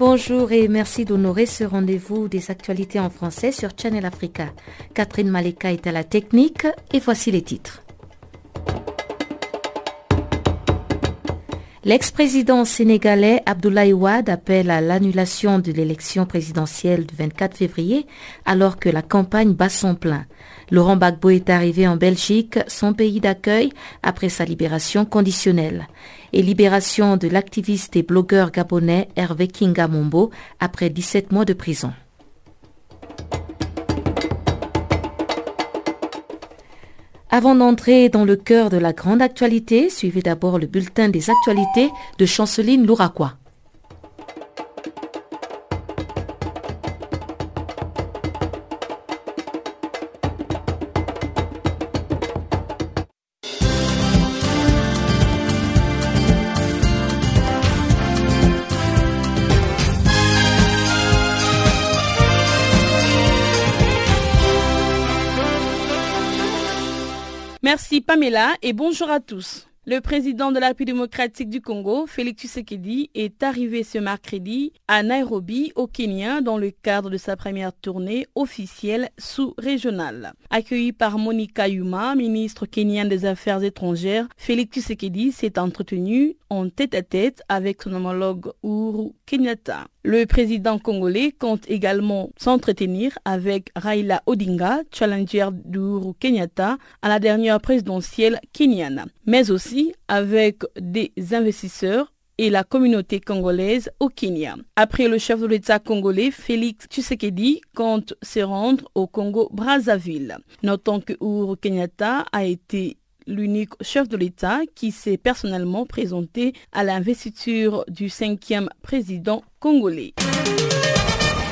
Bonjour et merci d'honorer ce rendez-vous des actualités en français sur Channel Africa. Catherine Maleka est à la technique et voici les titres. L'ex-président sénégalais Abdoulaye Wade appelle à l'annulation de l'élection présidentielle du 24 février alors que la campagne bat son plein. Laurent Gbagbo est arrivé en Belgique, son pays d'accueil, après sa libération conditionnelle. Et libération de l'activiste et blogueur gabonais Hervé Kinga Mombo après 17 mois de prison. Avant d'entrer dans le cœur de la grande actualité, suivez d'abord le bulletin des actualités de Chanceline Louraquois. Pamela et bonjour à tous. Le président de la République démocratique du Congo, Félix Tshisekedi, est arrivé ce mercredi à Nairobi, au Kenya, dans le cadre de sa première tournée officielle sous-régionale. Accueilli par Monica Yuma, ministre kenyan des Affaires étrangères, Félix Tshisekedi s'est entretenu en tête-à-tête avec son homologue Uhuru Kenyatta. Le président congolais compte également s'entretenir avec Raila Odinga, challenger d'Uhuru Kenyatta à la dernière présidentielle kenyane, mais aussi avec des investisseurs et la communauté congolaise au Kenya. Après le chef de l'État congolais, Félix Tshisekedi compte se rendre au Congo-Brazzaville. Notons que Uhuru Kenyatta a été l'unique chef de l'État qui s'est personnellement présenté à l'investiture du cinquième président congolais.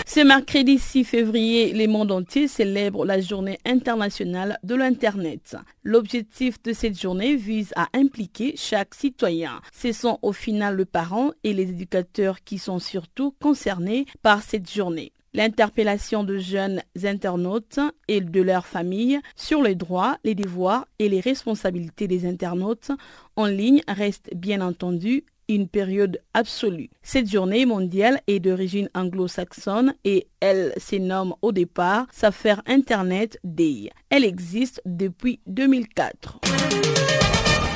Ce mercredi 6 février, le monde entier célèbre la journée internationale de l'Internet. L'objectif de cette journée vise à impliquer chaque citoyen. Ce sont au final les parents et les éducateurs qui sont surtout concernés par cette journée l'interpellation de jeunes internautes et de leurs familles sur les droits, les devoirs et les responsabilités des internautes en ligne reste bien entendu une période absolue. Cette journée mondiale est d'origine anglo-saxonne et elle se nomme au départ S'affaire Internet Day. Elle existe depuis 2004.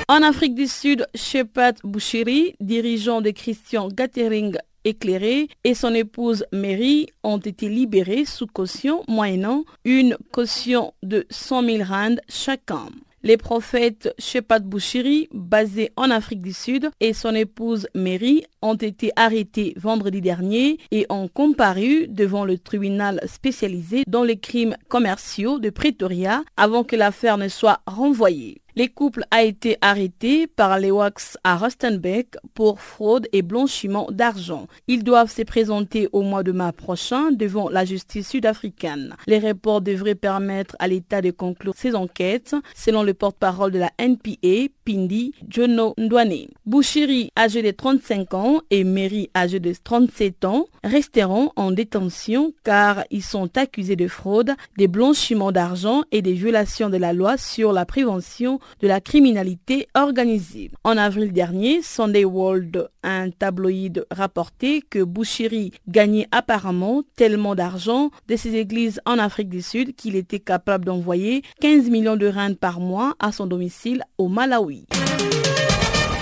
En Afrique du Sud, Shepat Bouchiri, dirigeant de Christian Gathering éclairé et son épouse Mary ont été libérés sous caution moyennant une caution de 100 000 rand chacun. Les prophètes Shepat Bouchiri, basé en Afrique du Sud, et son épouse Mary ont été arrêtés vendredi dernier et ont comparu devant le tribunal spécialisé dans les crimes commerciaux de Pretoria avant que l'affaire ne soit renvoyée. Les couples a été arrêtés par les WAX à Rustenbeck pour fraude et blanchiment d'argent. Ils doivent se présenter au mois de mars prochain devant la justice sud-africaine. Les rapports devraient permettre à l'État de conclure ses enquêtes, selon le porte-parole de la NPA, Pindi Jono Ndwane. Bouchiri, âgé de 35 ans, et Mary, âgée de 37 ans, resteront en détention car ils sont accusés de fraude, de blanchiment d'argent et des violations de la loi sur la prévention de la criminalité organisée. En avril dernier, Sunday World, un tabloïd, rapportait que Bouchiri gagnait apparemment tellement d'argent de ses églises en Afrique du Sud qu'il était capable d'envoyer 15 millions de rand par mois à son domicile au Malawi.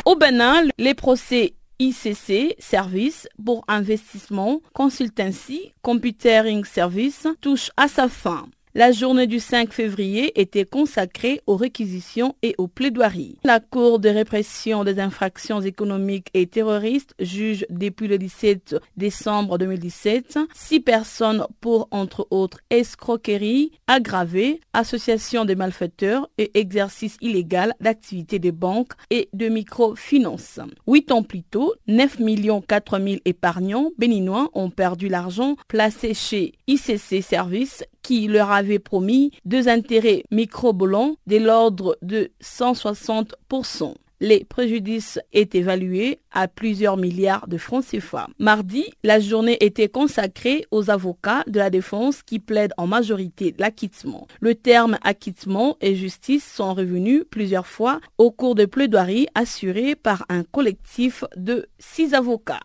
Au Bénin, les procès ICC Service pour investissement, consultancy, computing service touchent à sa fin. La journée du 5 février était consacrée aux réquisitions et aux plaidoiries. La Cour de répression des infractions économiques et terroristes juge depuis le 17 décembre 2017 six personnes pour, entre autres, escroquerie aggravée, association de malfaiteurs et exercice illégal d'activités de banque et de microfinance. Huit ans plus tôt, 9 millions 4 000 épargnants béninois ont perdu l'argent placé chez ICC Services qui leur avait promis deux intérêts microbolants de l'ordre de 160%. Les préjudices est évalués à plusieurs milliards de francs CFA. Mardi, la journée était consacrée aux avocats de la défense qui plaident en majorité l'acquittement. Le terme acquittement et justice sont revenus plusieurs fois au cours de plaidoiries assurées par un collectif de six avocats.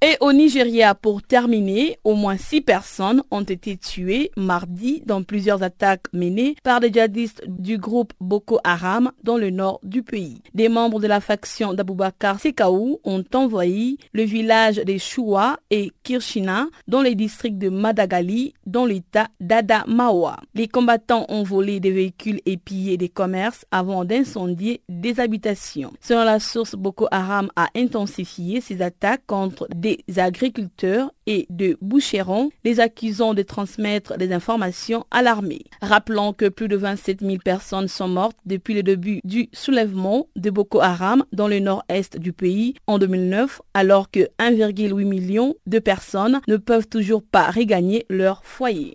Et au Nigeria, pour terminer, au moins six personnes ont été tuées mardi dans plusieurs attaques menées par des djihadistes du groupe Boko Haram dans le nord du pays. Des membres de la faction d'Aboubakar Sekaou ont envoyé le village des Choua et Kirchina dans les districts de Madagali dans l'état d'Adamawa. Les combattants ont volé des véhicules et pillé des commerces avant d'incendier des habitations. Selon la source, Boko Haram a intensifié ses attaques contre des des agriculteurs et de boucherons, les accusant de transmettre des informations à l'armée. Rappelons que plus de 27 000 personnes sont mortes depuis le début du soulèvement de Boko Haram dans le nord-est du pays en 2009, alors que 1,8 million de personnes ne peuvent toujours pas regagner leur foyer.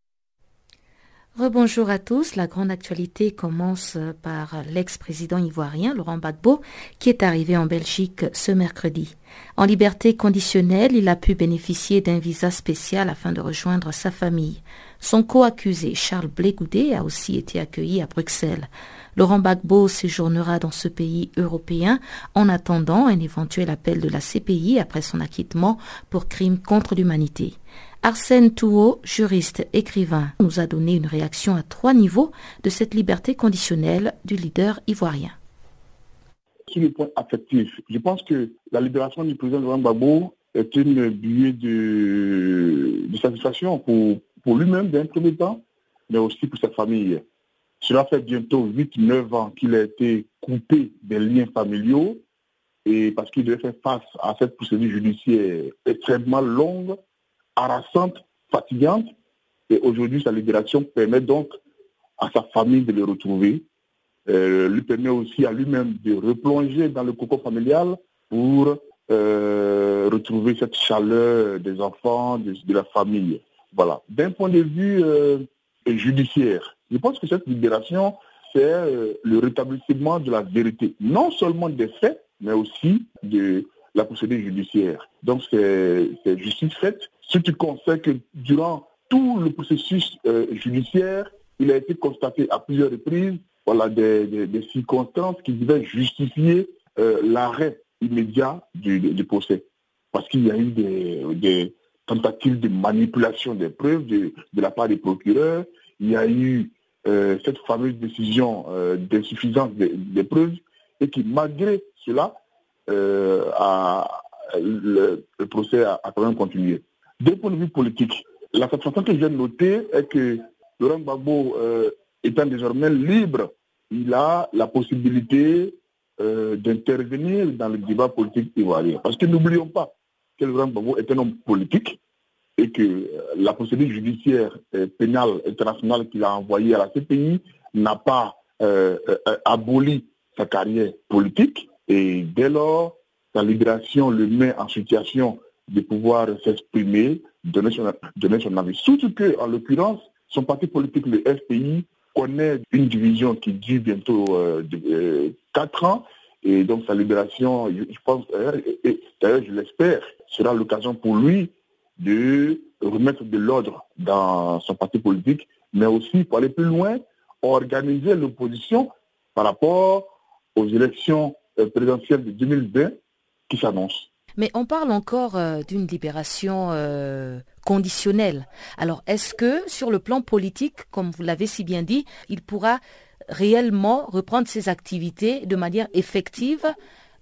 Rebonjour à tous. La grande actualité commence par l'ex-président ivoirien Laurent Gbagbo qui est arrivé en Belgique ce mercredi. En liberté conditionnelle, il a pu bénéficier d'un visa spécial afin de rejoindre sa famille. Son co-accusé, Charles Blégoudet, a aussi été accueilli à Bruxelles. Laurent Gbagbo séjournera dans ce pays européen en attendant un éventuel appel de la CPI après son acquittement pour crimes contre l'humanité. Arsène Touot, juriste, écrivain, nous a donné une réaction à trois niveaux de cette liberté conditionnelle du leader ivoirien sur le point affectif, je pense que la libération du président Laurent Gbagbo est une buée de, satisfaction pour lui-même d'un premier temps, mais aussi pour sa famille. Cela fait bientôt 8-9 ans qu'il a été coupé des liens familiaux et parce qu'il devait faire face à cette procédure judiciaire extrêmement longue, harassante, fatigante. Et aujourd'hui, sa libération permet donc à sa famille de le retrouver euh, lui permet aussi à lui-même de replonger dans le cocon familial pour euh, retrouver cette chaleur des enfants, de, la famille. Voilà. D'un point de vue euh, judiciaire, je pense que cette libération, c'est le rétablissement de la vérité, non seulement des faits, mais aussi de la procédure judiciaire. Donc c'est justice faite. Ce qui concerne que durant tout le processus judiciaire, il a été constaté à plusieurs reprises voilà, des, circonstances qui devaient justifier euh, l'arrêt immédiat du, procès. Parce qu'il y a eu des, tentatives de manipulation des preuves de, la part des procureurs, il y a eu euh, cette fameuse décision euh, d'insuffisance des, preuves, et qui, malgré cela, le, procès a, quand même continué. D'un point de vue politique, la satisfaction que je viens de noter est que Laurent Gbagbo étant désormais libre, il a la possibilité euh, d'intervenir dans le débat politique ivoirien. Parce que n'oublions pas que Laurent Gbagbo est un homme politique et que euh, la procédure judiciaire euh, pénale internationale qu'il a envoyée à la CPI n'a pas aboli sa carrière politique et dès lors, sa libération le met en situation de pouvoir s'exprimer, donner son, donner son avis. Surtout que, en l'occurrence, son parti politique, le FPI, connaît une division qui dure bientôt euh, de, 4 ans. Et donc sa libération, je, pense, d'ailleurs je l'espère, sera l'occasion pour lui de remettre de l'ordre dans son parti politique, mais aussi pour aller plus loin, organiser l'opposition par rapport aux élections présidentielles de 2020 qui s'annoncent. Mais on parle encore euh, d'une libération euh, conditionnelle. Alors, est-ce que sur le plan politique, comme vous l'avez si bien dit, il pourra réellement reprendre ses activités de manière effective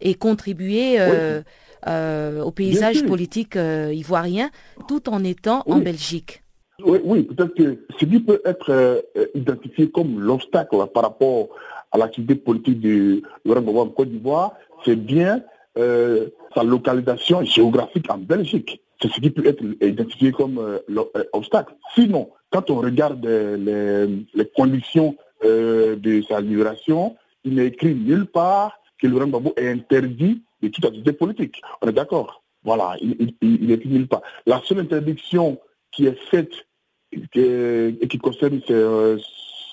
et contribuer euh, au paysage politique ivoirien tout en étant en Belgique Oui, oui peut-être que ce qui peut être identifié comme l'obstacle par rapport à l'activité politique de Laurent Gbagbo en Côte d'Ivoire, c'est bien euh, sa localisation géographique en Belgique. C'est ce qui peut être identifié comme l'obstacle. Euh, euh, Sinon, quand on regarde les, conditions de sa libération, il n'est écrit nulle part que Laurent Gbagbo est interdit de toute activité politique. On est d'accord Voilà, il, n'est écrit nulle part. La seule interdiction qui est faite et qui concerne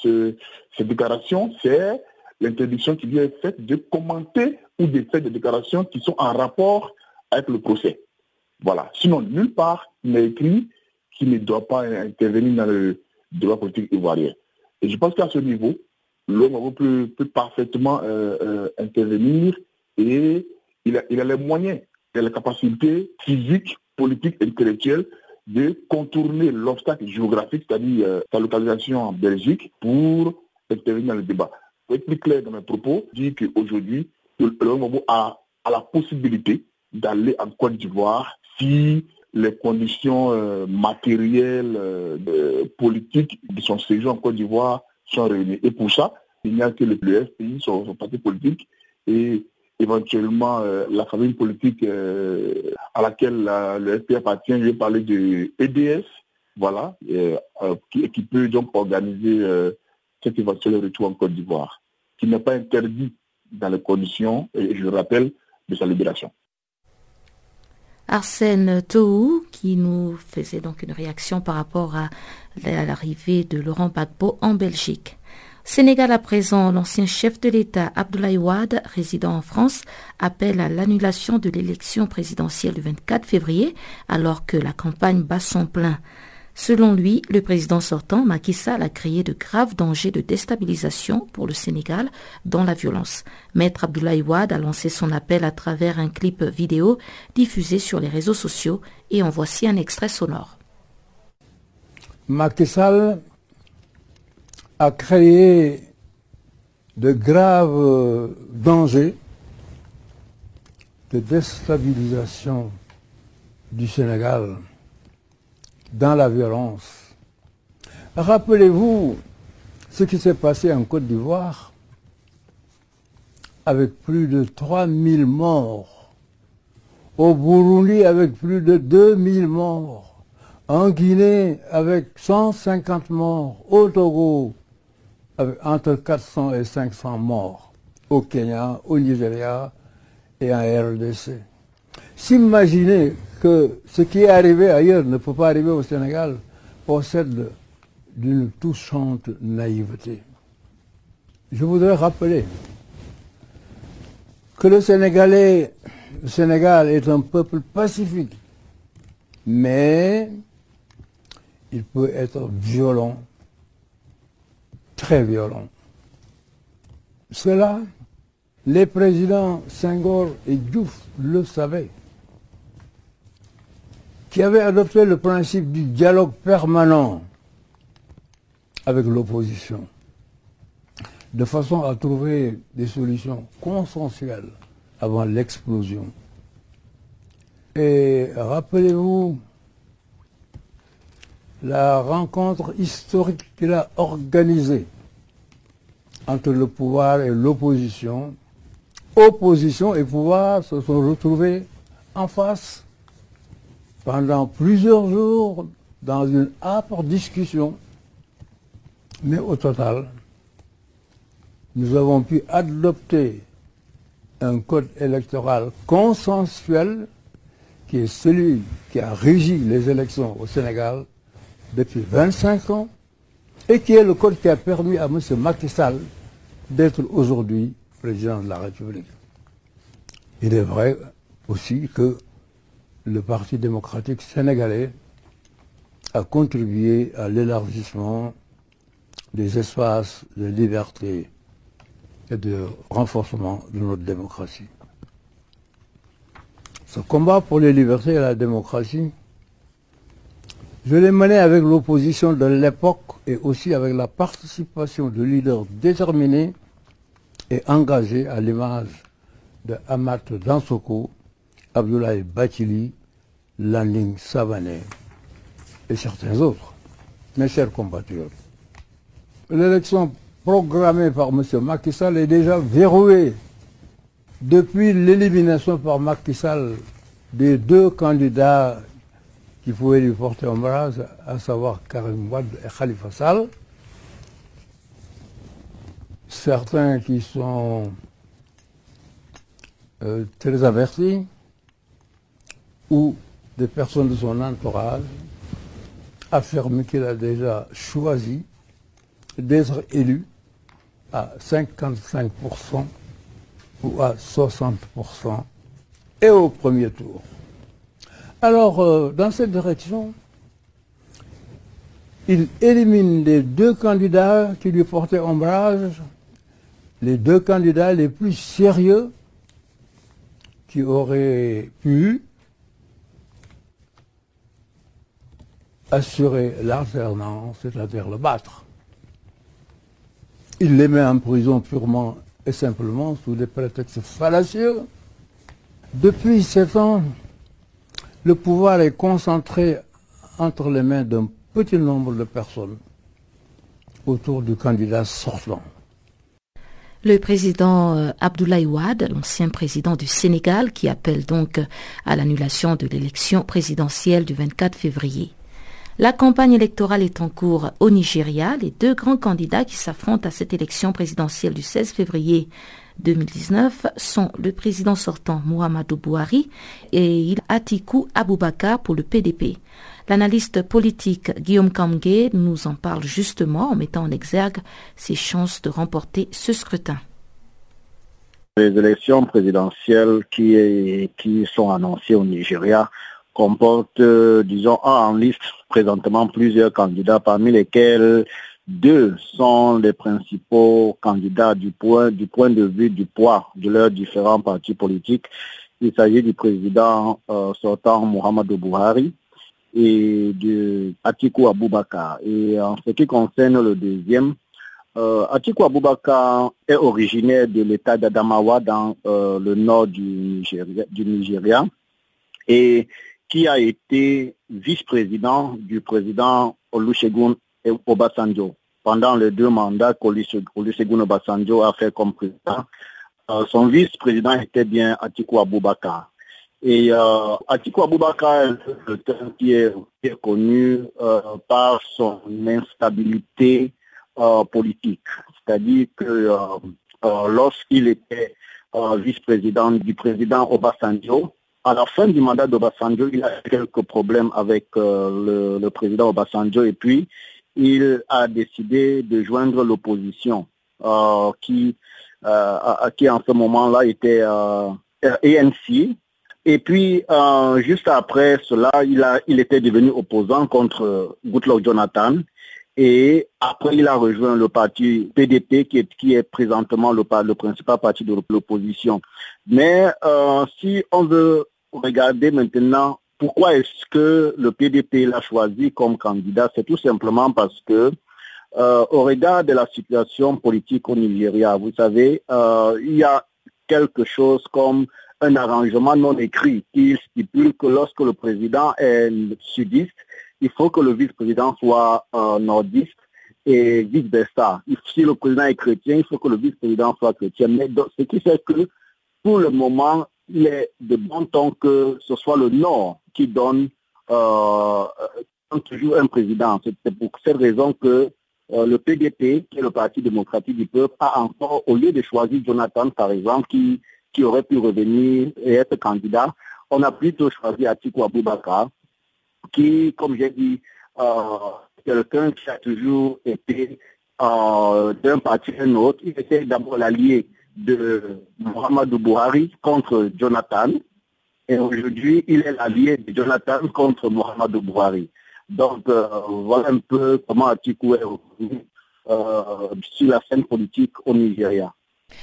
ces déclarations, c'est l'interdiction qui lui est faite de commenter ou de faire des déclarations qui sont en rapport avec le procès. Voilà. Sinon, nulle part, il n'est écrit qu'il ne doit pas intervenir dans le débat politique ivoirien. Et je pense qu'à ce niveau, l'homme peut, peut, parfaitement euh, euh, intervenir et il a, les moyens, il a la capacité physique, politique, intellectuelle de contourner l'obstacle géographique, c'est-à-dire euh, sa localisation en Belgique, pour intervenir dans le débat pour être plus clair dans mes propos, dire qu'aujourd'hui, le Mobo a, la possibilité d'aller en Côte d'Ivoire si les conditions euh, matérielles, euh, politiques de son séjour en Côte d'Ivoire sont réunies. Et pour ça, il n'y a que le, FPI, son, parti politique, et éventuellement euh, la famille politique à laquelle le FPI appartient, je vais parler de EDS, voilà, qui, peut donc organiser cet éventuel retour en Côte d'Ivoire, qui n'est pas interdit dans les conditions, et je le rappelle, de sa libération. Arsène Tohou, qui nous faisait donc une réaction par rapport à l'arrivée de Laurent Gbagbo en Belgique. Sénégal à présent, l'ancien chef de l'État Abdoulaye Wade, résident en France, appelle à l'annulation de l'élection présidentielle du 24 février, alors que la campagne bat son plein. Selon lui, le président sortant, Macky Sall, a créé de graves dangers de déstabilisation pour le Sénégal dans la violence. Maître Abdoulaye Wade a lancé son appel à travers un clip vidéo diffusé sur les réseaux sociaux et en voici un extrait sonore. Macky Sall a créé de graves dangers de déstabilisation du Sénégal dans la violence. Rappelez-vous ce qui s'est passé en Côte d'Ivoire avec plus de 3000 morts, au Burundi avec plus de 2000 morts, en Guinée avec 150 morts, au Togo entre 400 et 500 morts, au Kenya, au Nigeria et en RDC. S'imaginer que ce qui est arrivé ailleurs ne peut pas arriver au Sénégal possède d'une touchante naïveté. Je voudrais rappeler que le Sénégalais, le Sénégal est un peuple pacifique, mais il peut être violent, très violent. Cela, les présidents Senghor et Diouf le savaient qui avait adopté le principe du dialogue permanent avec l'opposition, de façon à trouver des solutions consensuelles avant l'explosion. Et rappelez-vous la rencontre historique qu'il a organisée entre le pouvoir et l'opposition. Opposition et pouvoir se sont retrouvés en face pendant plusieurs jours dans une âpre discussion. Mais au total, nous avons pu adopter un code électoral consensuel qui est celui qui a régi les élections au Sénégal depuis 25 ans et qui est le code qui a permis à M. Macky Sall d'être aujourd'hui président de la République. Il est vrai aussi que le Parti démocratique sénégalais a contribué à l'élargissement des espaces de liberté et de renforcement de notre démocratie. Ce combat pour les libertés et la démocratie, je l'ai mené avec l'opposition de l'époque et aussi avec la participation de leaders déterminés et engagés à l'image de Amat Dansoko, Abdoulaye Batili, Landing Savané et certains autres. Mes chers compatriotes, l'élection programmée par M. Macky Sall est déjà verrouillée depuis l'élimination par Macky Sall des deux candidats qui pouvaient lui porter ombrage, à savoir Karim Wad et Khalifa Sall. Certains qui sont euh, très avertis ou des personnes de son entourage affirment qu'il a déjà choisi d'être élu à 55% ou à 60% et au premier tour. Alors, euh, dans cette direction, il élimine les deux candidats qui lui portaient ombrage, les deux candidats les plus sérieux qui auraient pu assurer l'alternance, c'est-à-dire le battre. Il les met en prison purement et simplement sous des prétextes fallacieux. Depuis sept ans, le pouvoir est concentré entre les mains d'un petit nombre de personnes autour du candidat sortant. Le président euh, Abdoulaye Wade, l'ancien président du Sénégal, qui appelle donc à l'annulation de l'élection présidentielle du 24 février. La campagne électorale est en cours au Nigeria. Les deux grands candidats qui s'affrontent à cette élection présidentielle du 16 février 2019 sont le président sortant Muhammadu Buhari et Atiku Abubakar pour le PDP. L'analyste politique Guillaume Kamge nous en parle justement en mettant en exergue ses chances de remporter ce scrutin. Les élections présidentielles qui, qui sont annoncées au Nigeria comportent, euh, disons, en liste présentement plusieurs candidats, parmi lesquels deux sont les principaux candidats du point, de vue du poids de leurs différents partis politiques. Il s'agit du président euh, sortant Mohamed Buhari et de Atiku Abubakar. Et en ce qui concerne le deuxième, euh, Atiku Abubakar est originaire de l'état d'Adamawa dans euh, le nord du Nigeria, du Nigeria et qui a été vice-président du président Olusegun Obasanjo. Pendant les deux mandats qu'Olusegun Obasanjo a fait comme président, euh, son vice-président était bien Atiku Abubakar. Et euh, Atiku Abubakar est quelqu'un qui est, connu euh, par son instabilité euh, politique. C'est-à-dire que lorsqu'il était vice-président du président Obasanjo, à la fin du mandat d'Obasanjo, il a quelques problèmes avec le, le, président Obasanjo et puis il a décidé de joindre l'opposition euh, qui, euh, qui en ce moment-là était euh, ANC. Et puis, juste après cela, il, a, il était devenu opposant contre Goodluck Jonathan. Et après, il a rejoint le parti PDP, qui est, qui est présentement le, le principal parti de l'opposition. Mais si on veut regarder maintenant pourquoi est-ce que le PDP l'a choisi comme candidat? C'est tout simplement parce que, euh, au regard de la situation politique au Nigeria, vous savez, euh, il y a quelque chose comme un arrangement non écrit qui stipule que lorsque le président est sudiste, il faut que le vice-président soit euh, nordiste et vice-versa. Si le président est chrétien, il faut que le vice-président soit chrétien. Mais ce qui fait que, pour le moment, il est de bon temps que ce soit le Nord qui donne euh, toujours un président. C'est pour cette raison que euh, le PDP, qui est le Parti démocratique du peuple, a encore, au lieu de choisir Jonathan, par exemple, qui, qui aurait pu revenir et être candidat, on a plutôt choisi Atiku Abubakar, qui, comme j'ai dit, euh, quelqu'un qui a toujours été euh, d'un parti à un autre. Il était d'abord l'allié de Muhammadu Buhari contre Jonathan. Et aujourd'hui, il est l'allié de Jonathan contre Muhammadu Buhari. Donc, euh, voilà un peu comment Atiku est euh, sur la scène politique au Nigeria.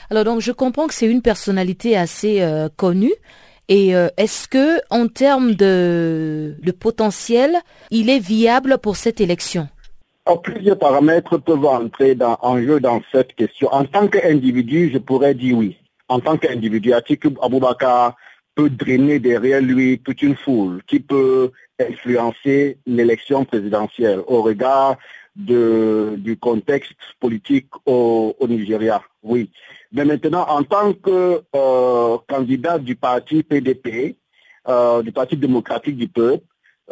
Alors, donc, je comprends que c'est une personnalité assez euh, connue. Et est-ce que, en termes de, de potentiel, il est viable pour cette élection? Plusieurs paramètres peuvent entrer en jeu dans cette question. En tant qu'individu, je pourrais dire oui. En tant qu'individu, Atiku Abubakar peut drainer derrière lui toute une foule qui peut influencer l'élection présidentielle au regard du contexte politique au, Nigeria. Oui. Mais maintenant, en tant que euh, candidat du parti PDP, euh, du Parti démocratique du peuple,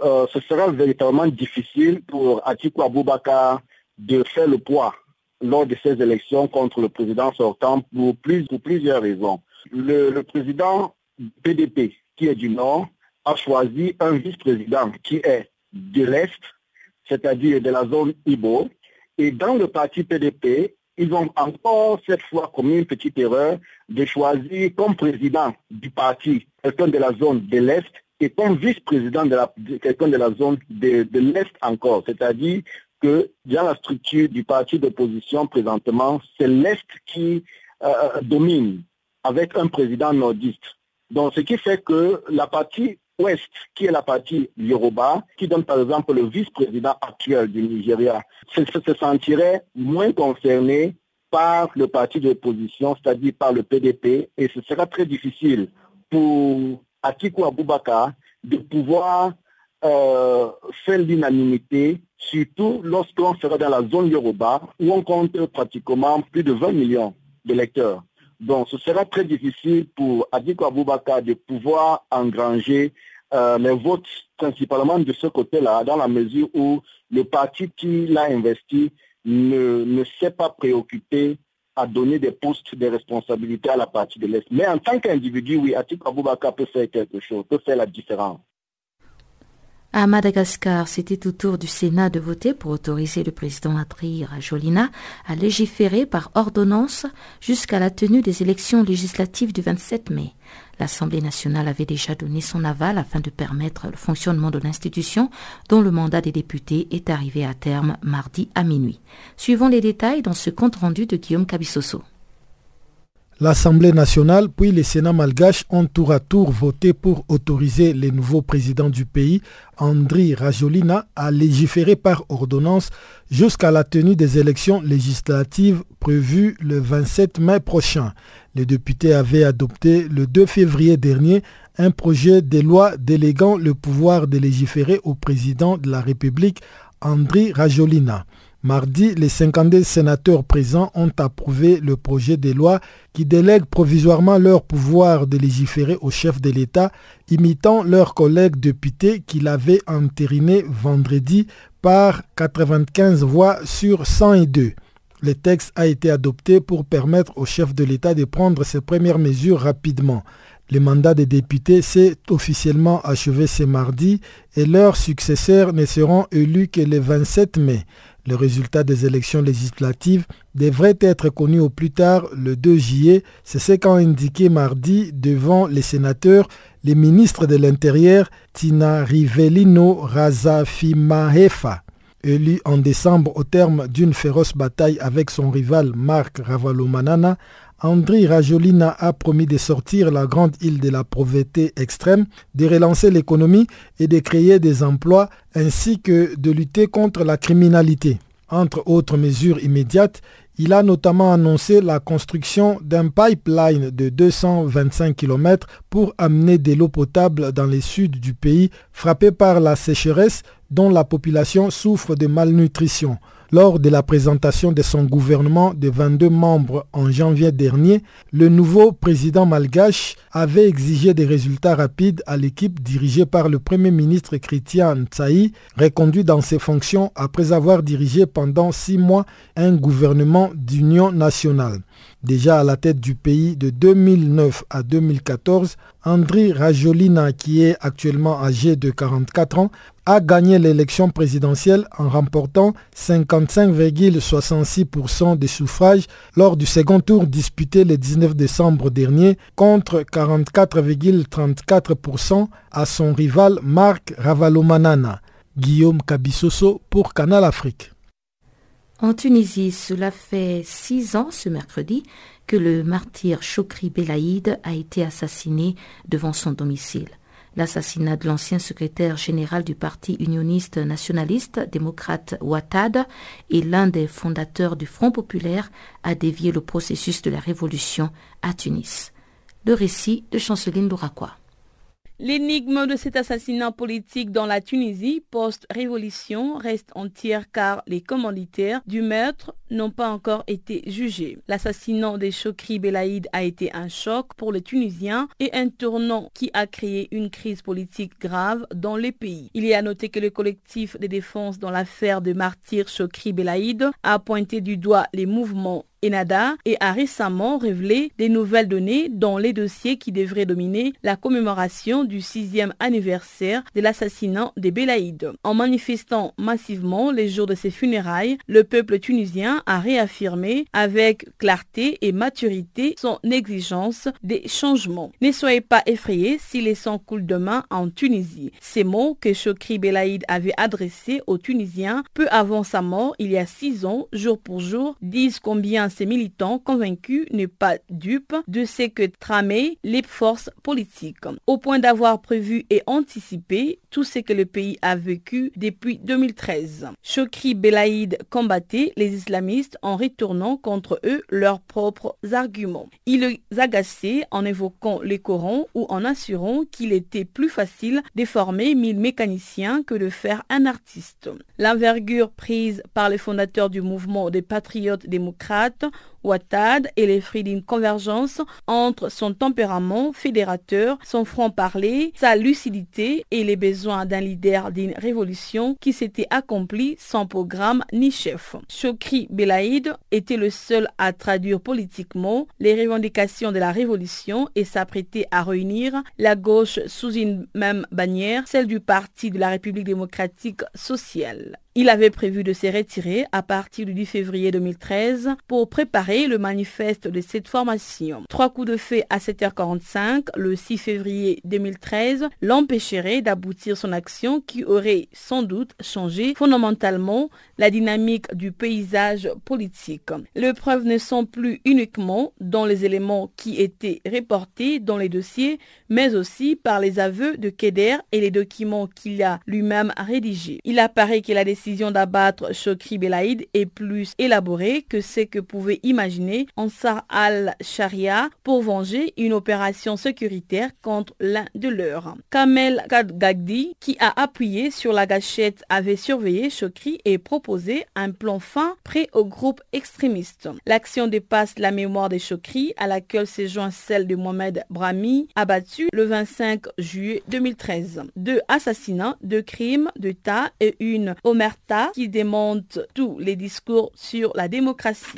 euh, ce sera véritablement difficile pour Atiku Abubakar de faire le poids lors de ces élections contre le président sortant pour, plus, plusieurs raisons. Le, le président PDP, qui est du Nord, a choisi un vice-président qui est de l'Est, c'est-à-dire de la zone Ibo. Et dans le parti PDP, ils ont encore cette fois commis une petite erreur de choisir comme président du parti quelqu'un de la zone de l'Est et comme vice-président de, quelqu'un de la zone de, l'Est encore. C'est-à-dire que dans la structure du parti d'opposition présentement, c'est l'Est qui euh, domine avec un président nordiste. Donc, ce qui fait que la partie ouest, qui est la partie Yoruba, qui donne par exemple le vice-président actuel du Nigeria, se, se sentirait moins concerné par le parti d'opposition, c'est-à-dire par le PDP, et ce sera très difficile pour Atiku Abubakar de pouvoir euh, faire l'unanimité, surtout lorsqu'on sera dans la zone Yoruba, où on compte pratiquement plus de 20 millions d'électeurs. Donc, ce sera très difficile pour Adiko Aboubaka de pouvoir engranger euh, les votes principalement de ce côté-là, dans la mesure où le parti qui l'a investi ne, ne s'est pas préoccupé à donner des postes de responsabilité à la partie de l'Est. Mais en tant qu'individu, oui, Atiko Aboubaka peut faire quelque chose, peut faire la différence. À Madagascar, c'était au tour du Sénat de voter pour autoriser le président Adri Rajolina à légiférer par ordonnance jusqu'à la tenue des élections législatives du 27 mai. L'Assemblée nationale avait déjà donné son aval afin de permettre le fonctionnement de l'institution dont le mandat des députés est arrivé à terme mardi à minuit. Suivons les détails dans ce compte rendu de Guillaume Cabissoso. L'Assemblée nationale puis le Sénat malgache ont tour à tour voté pour autoriser le nouveau président du pays, Andri Rajolina, à légiférer par ordonnance jusqu'à la tenue des élections législatives prévues le 27 mai prochain. Les députés avaient adopté le 2 février dernier un projet de loi déléguant le pouvoir de légiférer au président de la République, Andri Rajolina. Mardi, les 52 sénateurs présents ont approuvé le projet de loi qui délègue provisoirement leur pouvoir de légiférer au chef de l'État, imitant leurs collègues députés qui l'avaient entériné vendredi par 95 voix sur 102. Le texte a été adopté pour permettre au chef de l'État de prendre ses premières mesures rapidement. Le mandat des députés s'est officiellement achevé ce mardi et leurs successeurs ne seront élus que le 27 mai. Le résultat des élections législatives devrait être connu au plus tard le 2 juillet. C'est ce qu'a indiqué mardi devant les sénateurs les ministres de l'Intérieur Tina Rivellino Razafimahefa. Élu en décembre au terme d'une féroce bataille avec son rival Marc Ravalomanana, André Rajolina a promis de sortir la grande île de la pauvreté extrême, de relancer l'économie et de créer des emplois ainsi que de lutter contre la criminalité. Entre autres mesures immédiates, il a notamment annoncé la construction d'un pipeline de 225 km pour amener de l'eau potable dans les sud du pays frappé par la sécheresse dont la population souffre de malnutrition. Lors de la présentation de son gouvernement de 22 membres en janvier dernier, le nouveau président malgache avait exigé des résultats rapides à l'équipe dirigée par le Premier ministre Chrétien Tsaï, reconduit dans ses fonctions après avoir dirigé pendant six mois un gouvernement d'union nationale. Déjà à la tête du pays de 2009 à 2014, Andri Rajolina, qui est actuellement âgé de 44 ans, a gagné l'élection présidentielle en remportant 55,66% des suffrages lors du second tour disputé le 19 décembre dernier contre 44,34% à son rival Marc Ravalomanana. Guillaume Kabissoso pour Canal Afrique. En Tunisie, cela fait six ans ce mercredi que le martyr Chokri Belaïd a été assassiné devant son domicile. L'assassinat de l'ancien secrétaire général du Parti unioniste nationaliste démocrate Ouattad et l'un des fondateurs du Front populaire a dévié le processus de la révolution à Tunis. Le récit de Chanceline Louraquois. L'énigme de cet assassinat politique dans la Tunisie post-révolution reste entière car les commanditaires du meurtre n'ont pas encore été jugés. L'assassinat des Chokri Belaïd a été un choc pour les Tunisiens et un tournant qui a créé une crise politique grave dans les pays. Il y a noté que le collectif de défense dans l'affaire de martyr Chokri Belaïd a pointé du doigt les mouvements Enada et a récemment révélé des nouvelles données dans les dossiers qui devraient dominer la commémoration du sixième anniversaire de l'assassinat des Belaïdes. En manifestant massivement les jours de ses funérailles, le peuple tunisien a réaffirmé avec clarté et maturité son exigence des changements. Ne soyez pas effrayés si les sangs coulent demain en Tunisie. Ces mots que Chokri Belaïd avait adressés aux Tunisiens peu avant sa mort il y a six ans, jour pour jour, disent combien ces militants convaincus n'est pas dupes de ce que tramaient les forces politiques, au point d'avoir prévu et anticipé tout ce que le pays a vécu depuis 2013. Chokri Belaïd combattait les islamistes en retournant contre eux leurs propres arguments. Il les agaçait en évoquant les Corans ou en assurant qu'il était plus facile de former mille mécaniciens que de faire un artiste. L'envergure prise par les fondateurs du mouvement des patriotes démocrates fatto Ouattad et les fruits d'une convergence entre son tempérament fédérateur, son franc-parler, sa lucidité et les besoins d'un leader d'une révolution qui s'était accomplie sans programme ni chef. Chokri Belaïd était le seul à traduire politiquement les revendications de la révolution et s'apprêter à réunir la gauche sous une même bannière, celle du Parti de la République démocratique sociale. Il avait prévu de se retirer à partir du 10 février 2013 pour préparer le manifeste de cette formation. Trois coups de feu à 7h45 le 6 février 2013 l'empêcheraient d'aboutir son action qui aurait sans doute changé fondamentalement la dynamique du paysage politique. Les preuves ne sont plus uniquement dans les éléments qui étaient reportés dans les dossiers, mais aussi par les aveux de Keder et les documents qu'il a lui-même rédigés. Il apparaît que la décision d'abattre Chokri Belaïd est plus élaborée que ce que pouvait imaginer Ansar al-Sharia pour venger une opération sécuritaire contre l'un de leurs. Kamel Kadgagdi, qui a appuyé sur la gâchette, avait surveillé Chokri et proposé un plan fin prêt au groupe extrémiste. L'action dépasse la mémoire des Chokri à laquelle se joint celle de Mohamed Brahmi, abattu le 25 juillet 2013. Deux assassinats, deux crimes d'État et une omerta qui démonte tous les discours sur la démocratie.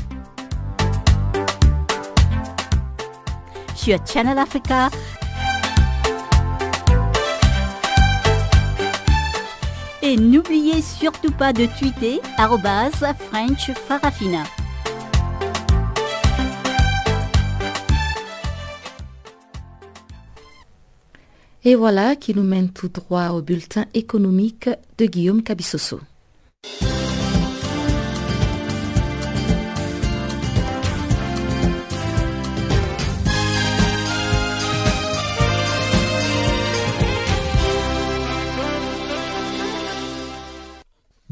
Sur Channel Africa. Et n'oubliez surtout pas de tweeter French Farafina. Et voilà qui nous mène tout droit au bulletin économique de Guillaume Cabissoso.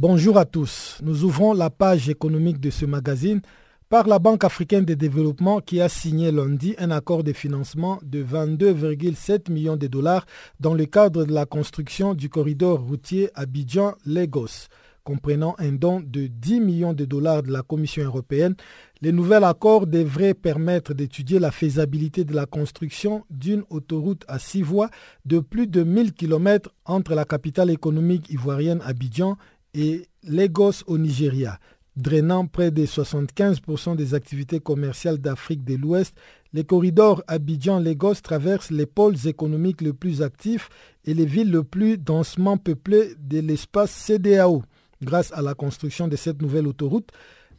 Bonjour à tous. Nous ouvrons la page économique de ce magazine par la Banque africaine de développement qui a signé lundi un accord de financement de 22,7 millions de dollars dans le cadre de la construction du corridor routier Abidjan-Lagos comprenant un don de 10 millions de dollars de la Commission européenne, le nouvel accord devrait permettre d'étudier la faisabilité de la construction d'une autoroute à six voies de plus de 1000 km entre la capitale économique ivoirienne Abidjan et Lagos au Nigeria. Drainant près de 75% des activités commerciales d'Afrique de l'Ouest, les corridors Abidjan-Lagos traversent les pôles économiques les plus actifs et les villes les plus densément peuplées de l'espace CDAO. Grâce à la construction de cette nouvelle autoroute,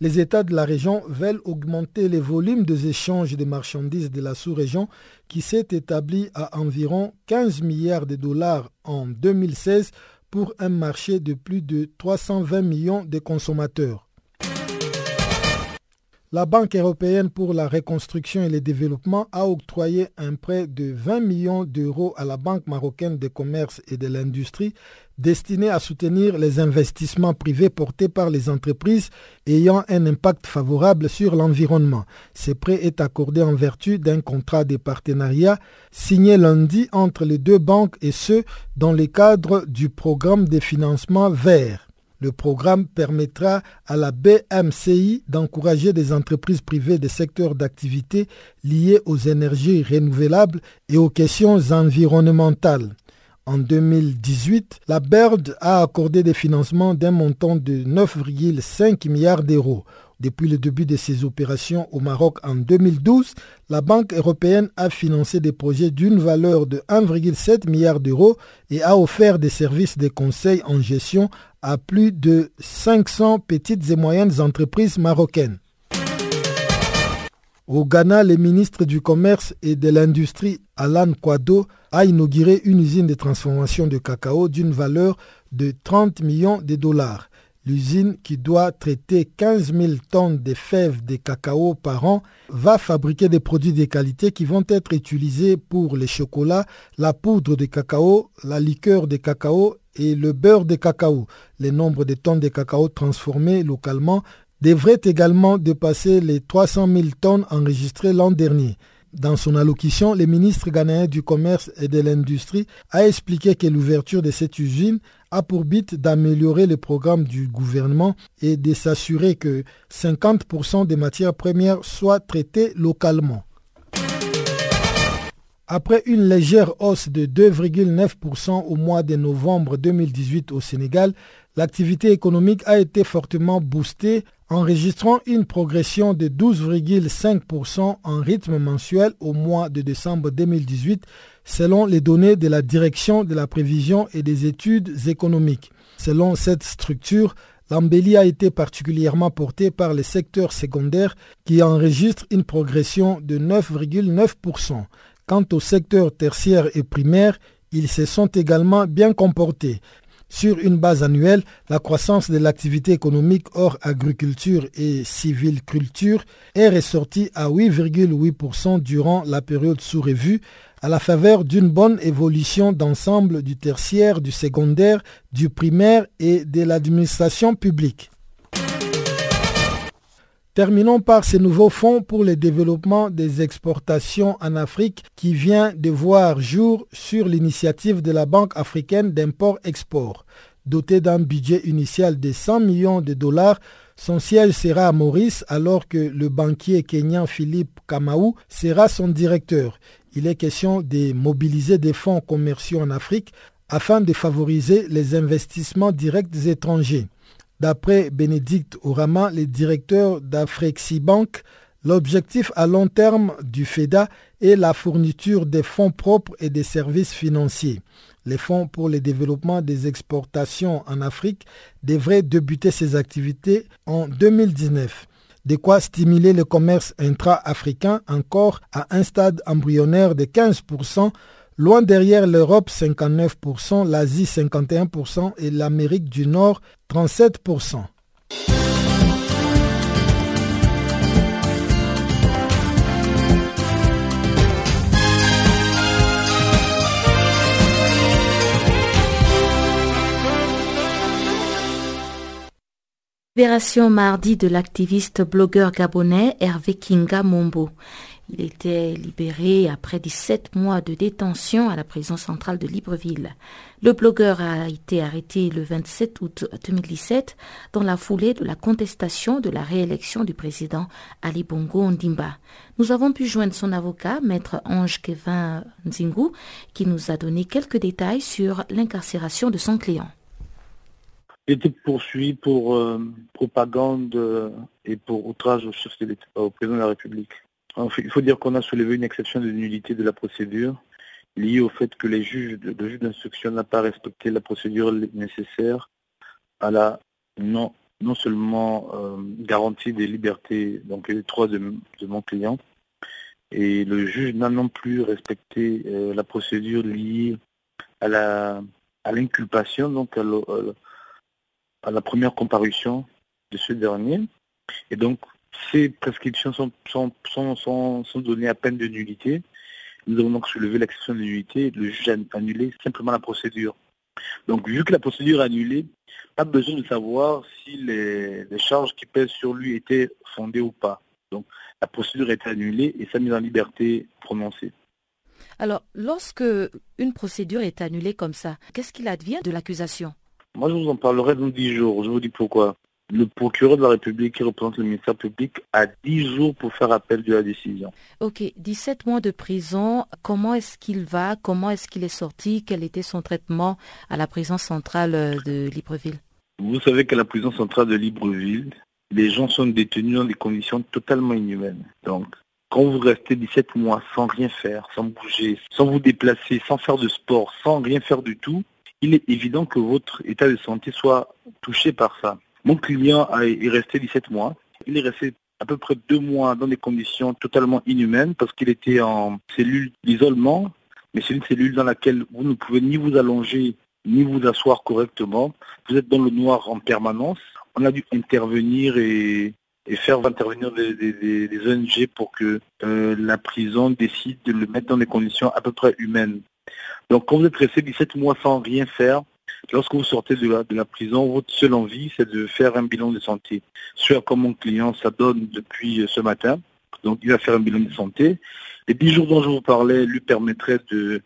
les États de la région veulent augmenter les volumes des échanges de marchandises de la sous-région qui s'est établi à environ 15 milliards de dollars en 2016 pour un marché de plus de 320 millions de consommateurs. La Banque européenne pour la reconstruction et le développement a octroyé un prêt de 20 millions d'euros à la Banque marocaine de commerce et de l'industrie destiné à soutenir les investissements privés portés par les entreprises ayant un impact favorable sur l'environnement. Ce prêt est accordé en vertu d'un contrat de partenariat signé lundi entre les deux banques et ce dans le cadre du programme de financement vert. Le programme permettra à la BMCI d'encourager des entreprises privées des secteurs d'activité liés aux énergies renouvelables et aux questions environnementales. En 2018, la BERD a accordé des financements d'un montant de 9,5 milliards d'euros. Depuis le début de ses opérations au Maroc en 2012, la Banque européenne a financé des projets d'une valeur de 1,7 milliard d'euros et a offert des services de conseil en gestion à plus de 500 petites et moyennes entreprises marocaines. Au Ghana, le ministre du Commerce et de l'Industrie, Alan Kwado, a inauguré une usine de transformation de cacao d'une valeur de 30 millions de dollars. L'usine, qui doit traiter 15 000 tonnes de fèves de cacao par an, va fabriquer des produits de qualité qui vont être utilisés pour les chocolats, la poudre de cacao, la liqueur de cacao et le beurre de cacao. Le nombre de tonnes de cacao transformées localement devrait également dépasser les 300 000 tonnes enregistrées l'an dernier. Dans son allocution, le ministre ghanéen du Commerce et de l'Industrie a expliqué que l'ouverture de cette usine a pour but d'améliorer le programme du gouvernement et de s'assurer que 50% des matières premières soient traitées localement. Après une légère hausse de 2,9% au mois de novembre 2018 au Sénégal, l'activité économique a été fortement boostée, enregistrant une progression de 12,5% en rythme mensuel au mois de décembre 2018, selon les données de la Direction de la prévision et des études économiques. Selon cette structure, l'embellie a été particulièrement portée par les secteurs secondaires qui enregistrent une progression de 9,9%. Quant au secteur tertiaire et primaire, ils se sont également bien comportés. Sur une base annuelle, la croissance de l'activité économique hors agriculture et culture est ressortie à 8,8% durant la période sous-revue, à la faveur d'une bonne évolution d'ensemble du tertiaire, du secondaire, du primaire et de l'administration publique. Terminons par ce nouveau fonds pour le développement des exportations en Afrique qui vient de voir jour sur l'initiative de la Banque africaine d'import-export. Doté d'un budget initial de 100 millions de dollars, son siège sera à Maurice alors que le banquier kenyan Philippe Kamau sera son directeur. Il est question de mobiliser des fonds commerciaux en Afrique afin de favoriser les investissements directs étrangers. D'après Bénédicte Orama, le directeur d'Afrexibank, l'objectif à long terme du FEDA est la fourniture des fonds propres et des services financiers. Les fonds pour le développement des exportations en Afrique devraient débuter ces activités en 2019 de quoi stimuler le commerce intra-africain encore à un stade embryonnaire de 15%, loin derrière l'Europe 59%, l'Asie 51% et l'Amérique du Nord 37%. Libération mardi de l'activiste blogueur gabonais Hervé Kinga Mombo. Il était libéré après 17 mois de détention à la prison centrale de Libreville. Le blogueur a été arrêté le 27 août 2017 dans la foulée de la contestation de la réélection du président Ali Bongo Ondimba. Nous avons pu joindre son avocat, maître Ange Kevin Nzingu, qui nous a donné quelques détails sur l'incarcération de son client. Il était poursuivi pour euh, propagande euh, et pour outrage au président de la République il faut dire qu'on a soulevé une exception de nullité de la procédure liée au fait que les juges, le juge d'instruction n'a pas respecté la procédure nécessaire à la non, non seulement euh, garantie des libertés, donc les droits de, mon client, et le juge n'a non plus respecté euh, la procédure liée à la à l'inculpation, donc à, à, la première comparution de ce dernier. Et donc, ces prescriptions sont, sont, sont, sont, données à peine de nullité. Nous avons donc soulevé l'exception de nullité. Le juge a annulé simplement la procédure. Donc, vu que la procédure est annulée, pas besoin de savoir si les, charges qui pèsent sur lui étaient fondées ou pas. Donc, la procédure est annulée et sa mise en liberté prononcée. Alors, lorsque une procédure est annulée comme ça, qu'est-ce qu'il advient de l'accusation? Moi, je vous en parlerai dans dix jours. Je vous dis pourquoi le procureur de la République qui représente le ministère public a 10 jours pour faire appel de la décision. Ok, 17 mois de prison, comment est-ce qu'il va? Comment est-ce qu'il est sorti? Quel était son traitement à la prison centrale de Libreville? Vous savez qu'à la prison centrale de Libreville, les gens sont détenus dans des conditions totalement inhumaines. Donc, quand vous restez 17 mois sans rien faire, sans bouger, sans vous déplacer, sans faire de sport, sans rien faire du tout, il est évident que votre état de santé soit touché par ça. Mon client est resté 17 mois. Il est resté à peu près deux mois dans des conditions totalement inhumaines parce qu'il était en cellule d'isolement, mais c'est une cellule dans laquelle vous ne pouvez ni vous allonger ni vous asseoir correctement. Vous êtes dans le noir en permanence. On a dû intervenir et, faire intervenir des, ONG pour que euh, la prison décide de le mettre dans des conditions à peu près humaines. Donc quand vous êtes resté 17 mois sans rien faire, Lorsque vous sortez de la, prison, votre seule envie, c'est de faire un bilan de santé. Ce à quoi mon client, ça donne depuis ce matin. Donc, il va faire un bilan de santé. Les 10 jours dont je vous parlais lui permettraient de,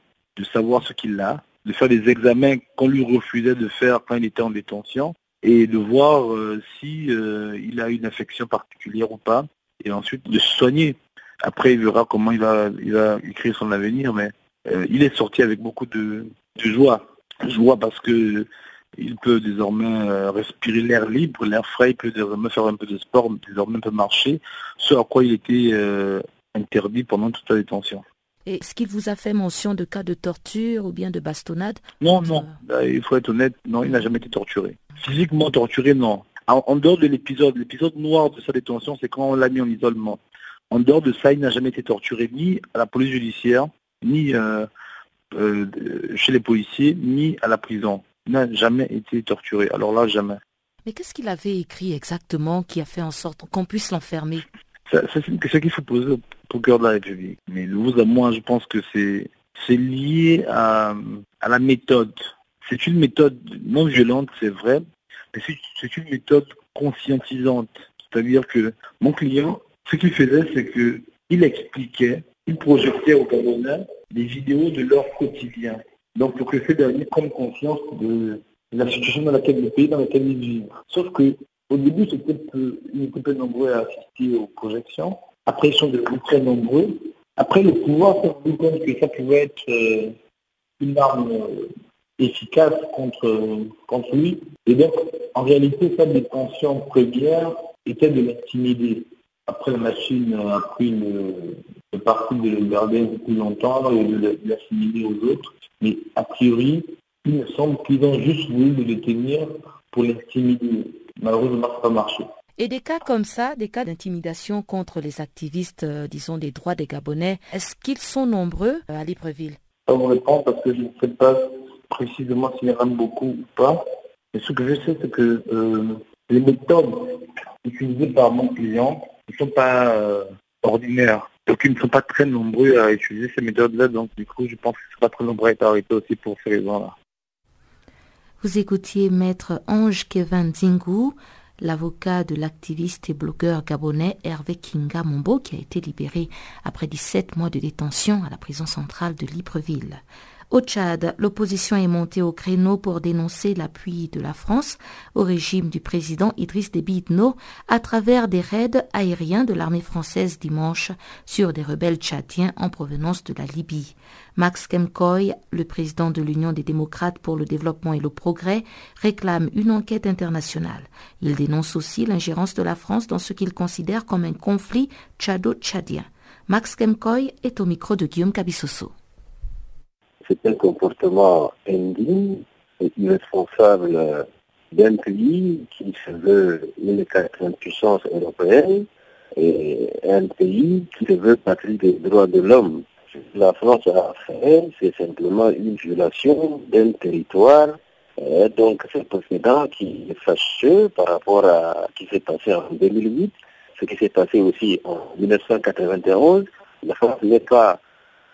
savoir ce qu'il a, de faire des examens qu'on lui refusait de faire quand il était en détention et de voir euh, si euh, il a une infection particulière ou pas, et ensuite de se soigner. Après, il verra comment il va, écrire son avenir, mais euh, il est sorti avec beaucoup de joie joie parce que il peut désormais euh, respirer l'air libre, l'air frais, il peut désormais faire un peu de sport, désormais peut marcher, ce à quoi il était euh, interdit pendant toute la détention. Et est-ce qu'il vous a fait mention de cas de torture ou bien de bastonnade Non, non, bah, il faut être honnête, non, il n'a jamais été torturé. Physiquement torturé, non. En, dehors de l'épisode, l'épisode noir de sa détention, c'est quand on l'a mis en isolement. En dehors de ça, il n'a jamais été torturé ni à la police judiciaire, ni euh, euh, chez les policiers ni à la prison. Il n'a jamais été torturé. Alors là, jamais. Mais qu'est-ce qu'il avait écrit exactement qui a fait en sorte qu'on puisse l'enfermer? C'est une question qu'il faut poser au procureur de la République. Mais vous à moi, je pense que c'est lié à, à la méthode. C'est une méthode non violente, c'est vrai, mais c'est une méthode conscientisante. C'est-à-dire que mon client, ce qu'il faisait, c'est qu'il expliquait, il projetait au Gabonais des vidéos de leur quotidien. Donc pour que ces derniers prennent conscience de la situation dans laquelle le pays dans lequel ils vivent. Sauf que au début, c'était peu, ils étaient peu nombreux à assister aux projections. Après, ils sont devenus très nombreux. Après, le pouvoir s'est rendu compte que ça pouvait être euh, une arme euh, efficace contre, contre lui. Et donc, en réalité, sa détention première était de l'intimider. Après, la machine a pris le, parti de le garder un peu plus longtemps et de l'assimiler aux autres. Mais a priori, il me semble qu'ils ont juste voulu le détenir pour l'intimider. Malheureusement, ça n'a pas marché. Et des cas comme ça, des cas d'intimidation contre les activistes, euh, disons, des droits des Gabonais, est-ce qu'ils sont nombreux euh, à Libreville? Je vous répondre parce que je ne sais pas précisément s'il y en a beaucoup ou pas. Mais ce que je sais, c'est que euh, les méthodes utilisées par mon client ne sont pas ordinaires. Donc ils ne sont pas très nombreux à utiliser ces méthodes-là, donc du coup je pense que ce pas très nombreux à être arrêtés aussi pour ces raisons-là. Vous écoutiez maître Ange Kevin Zingu, l'avocat de l'activiste et blogueur gabonais Hervé Kinga Mombo qui a été libéré après 17 mois de détention à la prison centrale de Libreville. Au Tchad, l'opposition est montée au créneau pour dénoncer l'appui de la France au régime du président Idriss Déby Itno à travers des raids aériens de l'armée française dimanche sur des rebelles tchadiens en provenance de la Libye. Max Kemkoy, le président de l'Union des démocrates pour le développement et le progrès, réclame une enquête internationale. Il dénonce aussi l'ingérence de la France dans ce qu'il considère comme un conflit tchado-tchadien. Max Kemkoy est au micro de Guillaume Cabissoso c'est un comportement indigne et irresponsable d'un pays qui se veut une puissance européenne et un pays qui se veut patrie des droits de l'homme. La France a fait, c'est simplement une violation d'un territoire. Et donc c'est précédent qui est fâcheux par rapport à ce qui s'est passé en 2008, ce qui s'est passé aussi en 1991. La France n'est pas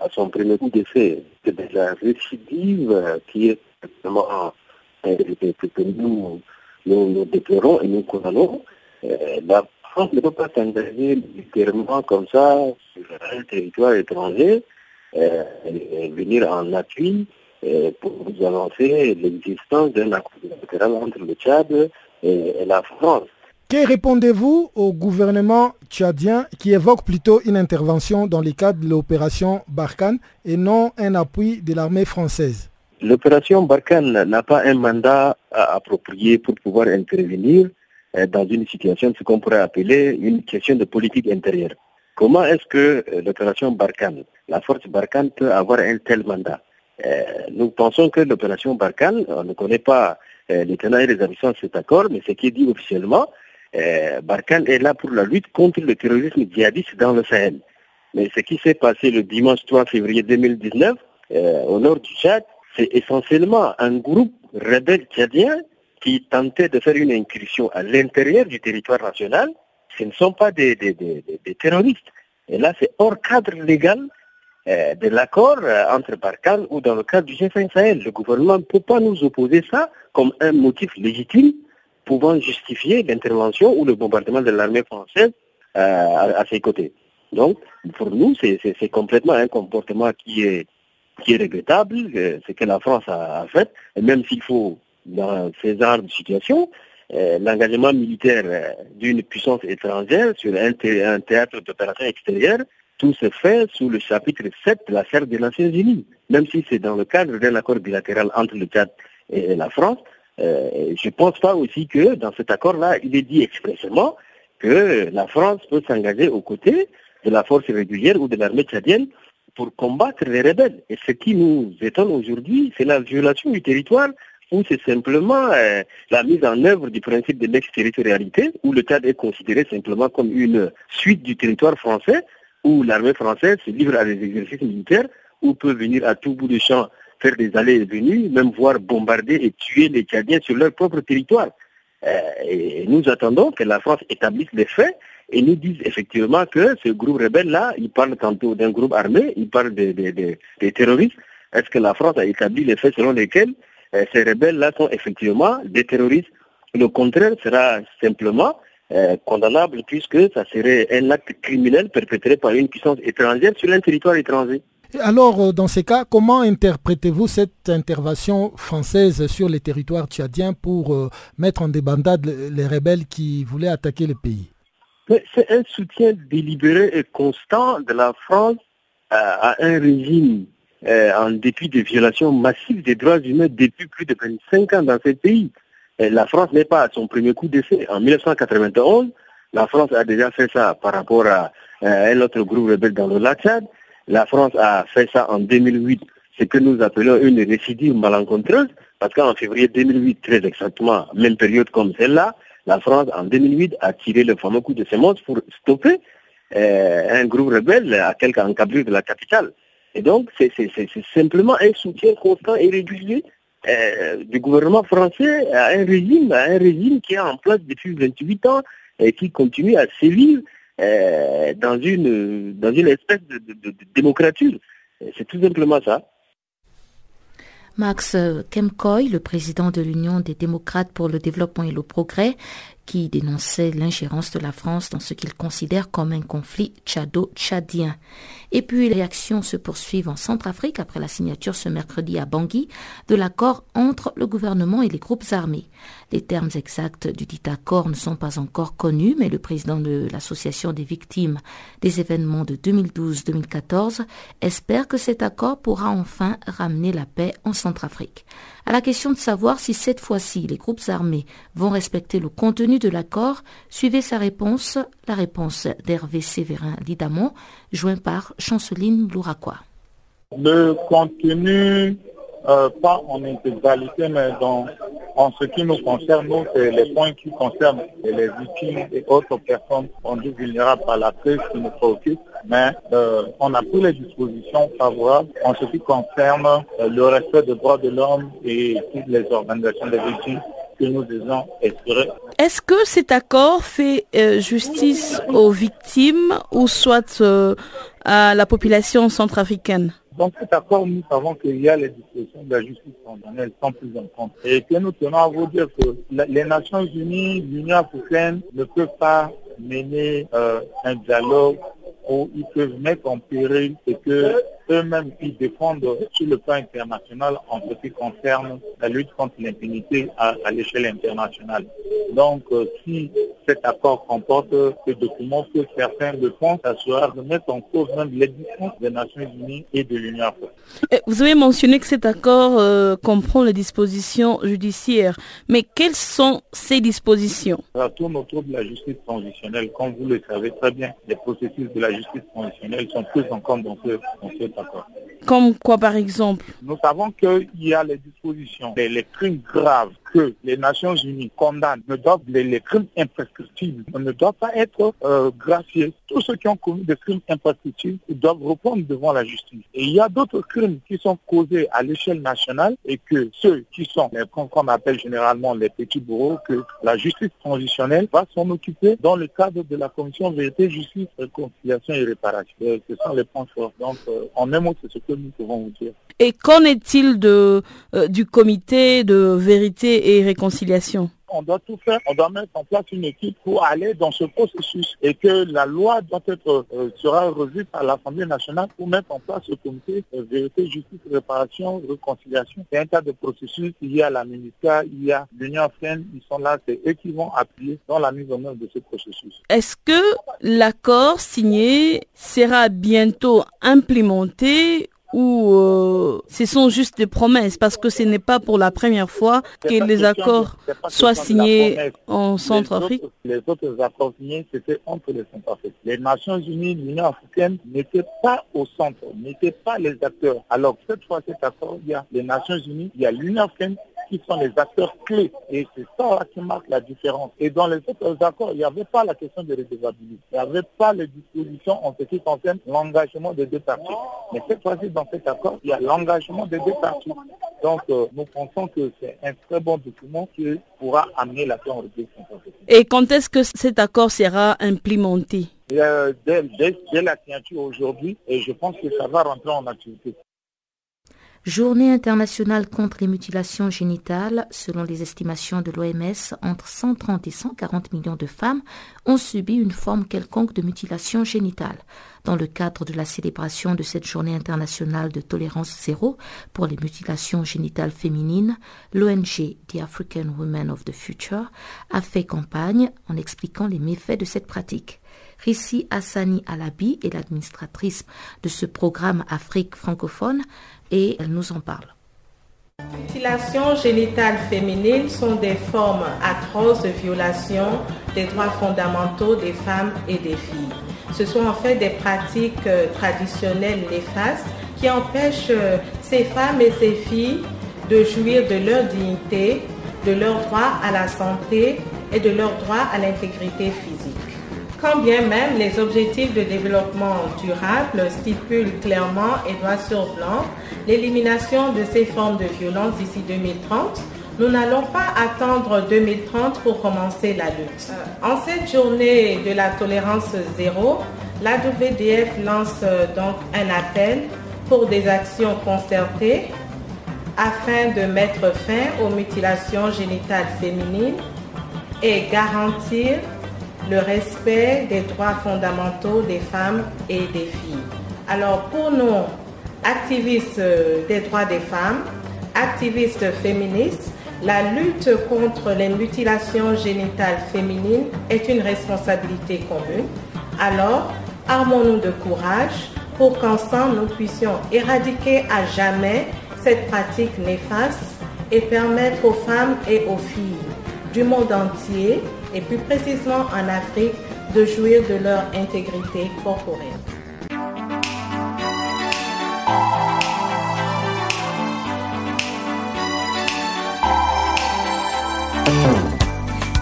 à son premier coup d'effet. C'est de la récidive qui est vraiment euh, que nous, nous, déplorons et nous condamnons. Euh, la France ne peut pas s'engager littéralement comme ça sur un territoire étranger euh, et venir en appui pour vous annoncer l'existence d'un accord bilatéral entre le Tchad et la France. Que répondez-vous au gouvernement tchadien qui évoque plutôt une intervention dans le cadre de l'opération Barkhane et non un appui de l'armée française? L'opération Barkhane n'a pas un mandat approprié pour pouvoir intervenir euh, dans une situation, ce qu'on pourrait appeler une question de politique intérieure. Comment est-ce que euh, l'opération Barkhane, la force Barkhane peut avoir un tel mandat? Euh, Nous pensons que l'opération Barkhane, on ne connaît pas les tenants et les absents de cet accord, mais ce qui est dit officiellement, euh, Barkhane est là pour la lutte contre le terrorisme djihadiste dans le Sahel. Mais ce qui s'est passé le dimanche 3 février 2019 euh, au nord du Tchad, c'est essentiellement un groupe rebelle tchadien qui tentait de faire une incursion à l'intérieur du territoire national. Ce ne sont pas des, terroristes. Et là, c'est hors cadre légal euh, de l'accord entre Barkhane ou dans le cadre du G5 Sahel. Le gouvernement ne peut pas nous opposer ça comme un motif légitime pouvant justifier l'intervention ou le bombardement de l'armée française euh, à, ses côtés. Donc, pour nous, c'est complètement un comportement qui est, qui est regrettable, euh, ce que la France a, fait, et même s'il faut, dans ces genres de situation, euh, l'engagement militaire d'une puissance étrangère sur un, théâtre d'opération extérieure, tout se fait sous le chapitre 7 de la Charte des Nations Unies. Même si c'est dans le cadre d'un accord bilatéral entre le Tchad et la France, euh, je ne pense pas aussi que dans cet accord-là, il est dit expressément que la France peut s'engager aux côtés de la force régulière ou de l'armée tchadienne pour combattre les rebelles. Et ce qui nous étonne aujourd'hui, c'est la violation du territoire ou c'est simplement euh, la mise en œuvre du principe de l'extraterritorialité, où le Tchad est considéré simplement comme une suite du territoire français, où l'armée française se livre à des exercices militaires, ou peut venir à tout bout de champ faire des allées et venues, même voir bombarder et tuer les Tchadiens sur leur propre territoire. Euh, et nous attendons que la France établisse les faits et nous dise effectivement que ce groupe rebelle-là, il parle tantôt d'un groupe armé, il parle des terroristes. Est-ce que la France a établi les faits selon lesquels euh, ces rebelles-là sont effectivement des terroristes? Le contraire sera simplement euh, condamnable puisque ça serait un acte criminel perpétré par une puissance étrangère sur un territoire étranger. Alors, euh, dans ces cas, comment interprétez-vous cette intervention française sur les territoires tchadiens pour euh, mettre en débandade les rebelles qui voulaient attaquer le pays? C'est un soutien délibéré et constant de la France à un régime en dépit des violations massives des droits humains depuis plus de 25 ans dans ce pays. la France n'est pas à son premier coup d'essai. En 1991, la France a déjà fait ça par rapport à, un autre groupe rebelle dans le lac Tchad. La France a fait ça en 2008, ce que nous appelons une récidive malencontreuse, parce qu'en février 2008, très exactement, même période comme celle-là, la France, en 2008, a tiré le fameux coup de sémence pour stopper euh, un groupe rebelle à quelques encablures de la capitale. Et donc, c'est simplement un soutien constant et régulier euh, du gouvernement français à un régime, à un régime qui est en place depuis 28 ans et qui continue à sévir euh, dans, une, dans une espèce de, démocrature. C'est tout simplement ça. Max Kemkoy, le président de l'Union des démocrates pour le développement et le progrès, qui dénonçait l'ingérence de la France dans ce qu'il considère comme un conflit tchado-tchadien. Et puis les réactions se poursuivent en Centrafrique après la signature ce mercredi à Bangui de l'accord entre le gouvernement et les groupes armés. Les termes exacts du dit accord ne sont pas encore connus, mais le président de l'Association des victimes des événements de 2012-2014 espère que cet accord pourra enfin ramener la paix en Centrafrique. À la question de savoir si cette fois-ci les groupes armés vont respecter le contenu de l'accord, suivez sa réponse, la réponse d'Hervé Séverin Lidamont, joint par Chanceline Louraquois. Le contenu, euh, pas en intégralité, mais dans, en ce qui nous concerne, nous, c'est les points qui concernent les victimes et autres personnes rendues vulnérables par la crise qui nous préoccupent. Mais euh, on a pris les dispositions favorables en ce qui concerne euh, le respect des droits de l'homme et toutes les organisations des victimes que nous devons espérer. Est-ce que cet accord fait justice aux victimes ou soit à la population centrafricaine? Dans cet accord, nous savons qu'il y a les dispositions de la justice condamnée sans plus en compte. Et que nous tenons à vous dire que les Nations Unies, l'Union africaine ne peuvent pas mener euh, un dialogue où ils peuvent mettre en péril ce que eux-mêmes ils défendent sur le plan international en ce qui concerne la lutte contre l'impunité à, l'échelle internationale. Donc, euh, si cet accord comporte ce document que certains le font, ça sera de mettre en cause même l'existence des Nations Unies et de l'Union africaine. Vous avez mentionné que cet accord euh, comprend les dispositions judiciaires, mais quelles sont ces dispositions? Ça tourne autour de la justice transitionnelle. Comme vous le savez très bien, les processus de la justice transitionnelle sont plus en compte dans ce, dans cet accord. Comme quoi par exemple? Nous savons qu'il y a les dispositions, les crimes graves que les Nations Unies condamnent, ne doivent, les, crimes imprescriptibles ne doivent pas être euh, graciés. Tous ceux qui ont commis des crimes imprescriptibles doivent répondre devant la justice. Et il y a d'autres crimes qui sont causés à l'échelle nationale et que ceux qui sont, qu'on appelle généralement les petits bourreaux, que la justice transitionnelle va s'en occuper dans le cadre de la commission vérité, justice, réconciliation et réparation. ce sont les points forts. Donc, euh, en un mot, c'est ce que nous pouvons vous dire. Et qu'en est-il de, euh, du comité de vérité et réconciliation? On doit tout faire, on doit mettre en place une équipe pour aller dans ce processus et que la loi doit être euh, sera revue par l'Assemblée nationale pour mettre en place ce comité de vérité, justice, réparation, réconciliation. C'est un tas de processus. Il y a la MINUSCA, il y a l'Union africaine, ils sont là, c'est eux qui vont appuyer dans la mise en œuvre de ce processus. Est-ce que l'accord signé sera bientôt implémenté ou euh, ce sont juste des promesses parce que ce n'est pas pour la première fois que les accords soient signés en Centrafrique. Les autres, accords signés, c'était entre les Centrafriques. Les Nations Unies, l'Union africaine n'étaient pas au centre, n'étaient pas les acteurs. Alors cette fois, cet accord, il y a les Nations Unies, il y a l'Union africaine qui sont les acteurs clés. Et c'est ça qui marque la différence. Et dans les autres accords, il n'y avait pas la question de redevabilité. Il n'y avait pas les dispositions en ce qui concerne l'engagement des deux parties. Mais cette fois-ci, dans cet accord, il y a l'engagement des deux parties. Donc, euh, nous pensons que c'est un très bon document qui pourra amener la paix en Et quand est-ce que cet accord sera implémenté? Dès, dès la signature aujourd'hui, et je pense que ça va rentrer en activité. Journée internationale contre les mutilations génitales. Selon les estimations de l'OMS, entre 130 et 140 millions de femmes ont subi une forme quelconque de mutilation génitale. Dans le cadre de la célébration de cette journée internationale de tolérance zéro pour les mutilations génitales féminines, l'ONG The African Women of the Future a fait campagne en expliquant les méfaits de cette pratique. Rissi Hassani Alabi est l'administratrice de ce programme Afrique francophone et elle nous en parle. Les mutilations génitales féminines sont des formes atroces de violation des droits fondamentaux des femmes et des filles. Ce sont en fait des pratiques euh, traditionnelles néfastes qui empêchent euh, ces femmes et ces filles de jouir de leur dignité, de leur droit à la santé et de leur droit à l'intégrité physique. Quand bien même les objectifs de développement durable stipulent clairement et droit sur blanc l'élimination de ces formes de violence d'ici 2030, nous n'allons pas attendre 2030 pour commencer la lutte. En cette journée de la tolérance zéro, la WDF lance donc un appel pour des actions concertées afin de mettre fin aux mutilations génitales féminines est garantir le respect des droits fondamentaux des femmes et des filles. Alors pour nous, activistes des droits des femmes, activistes féministes, la lutte contre les mutilations génitales féminines est une responsabilité commune. Alors, armons-nous de courage pour qu'ensemble nous puissions éradiquer à jamais cette pratique néfaste et permettre aux femmes et aux filles du monde entier, et plus précisément en Afrique, de jouir de leur intégrité corporelle.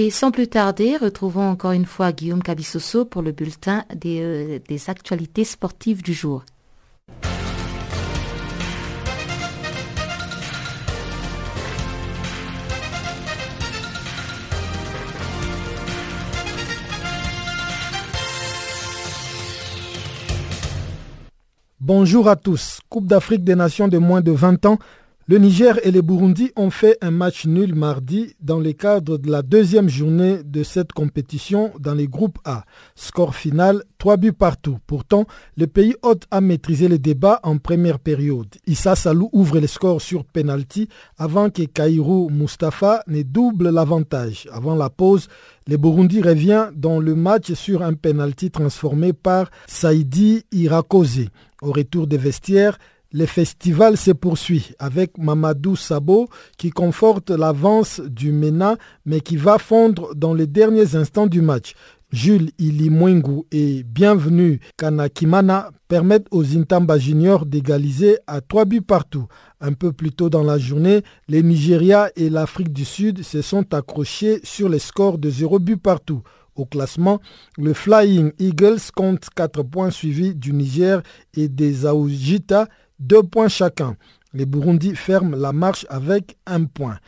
Et sans plus tarder, retrouvons encore une fois Guillaume Cabissoso pour le bulletin des, euh, des actualités sportives du jour. Bonjour à tous. Coupe d'Afrique des Nations de moins de 20 ans, le Niger et le Burundi ont fait un match nul mardi dans le cadre de la deuxième journée de cette compétition dans les groupes A. Score final, 3 buts partout. Pourtant, le pays hôte a maîtrisé le débat en première période. Issa Salou ouvre le score sur penalty avant que Kairou Mustafa ne double l'avantage. Avant la pause, le Burundi revient dans le match sur un penalty transformé par Saidi Irakoze. Au retour des vestiaires, le festival se poursuit avec Mamadou Sabo qui conforte l'avance du MENA mais qui va fondre dans les derniers instants du match. Jules Ilimwengu et Bienvenue Kanakimana permettent aux Intamba Juniors d'égaliser à trois buts partout. Un peu plus tôt dans la journée, les Nigeria et l'Afrique du Sud se sont accrochés sur les scores de 0 but partout. Au classement, le Flying Eagles compte 4 points suivis du Niger et des Aoujita deux points chacun. Les Burundi ferment la marche avec un point.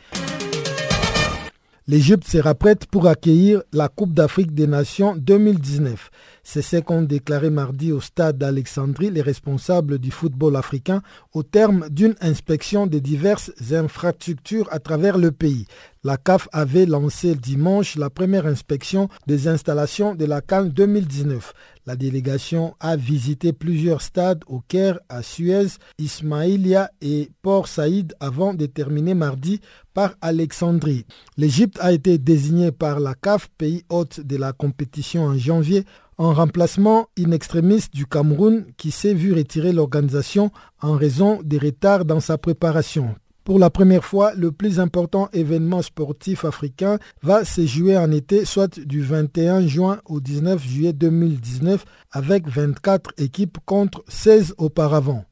L'Égypte sera prête pour accueillir la Coupe d'Afrique des Nations 2019. C'est ce qu'ont déclaré mardi au stade d'Alexandrie les responsables du football africain au terme d'une inspection des diverses infrastructures à travers le pays. La CAF avait lancé dimanche la première inspection des installations de la Cannes 2019. La délégation a visité plusieurs stades au Caire, à Suez, Ismaïlia et Port Saïd avant de terminer mardi par Alexandrie. L'Égypte a été désignée par la CAF, pays hôte de la compétition en janvier, en remplacement in extremis du Cameroun qui s'est vu retirer l'organisation en raison des retards dans sa préparation. Pour la première fois, le plus important événement sportif africain va se jouer en été, soit du 21 juin au 19 juillet 2019, avec 24 équipes contre 16 auparavant.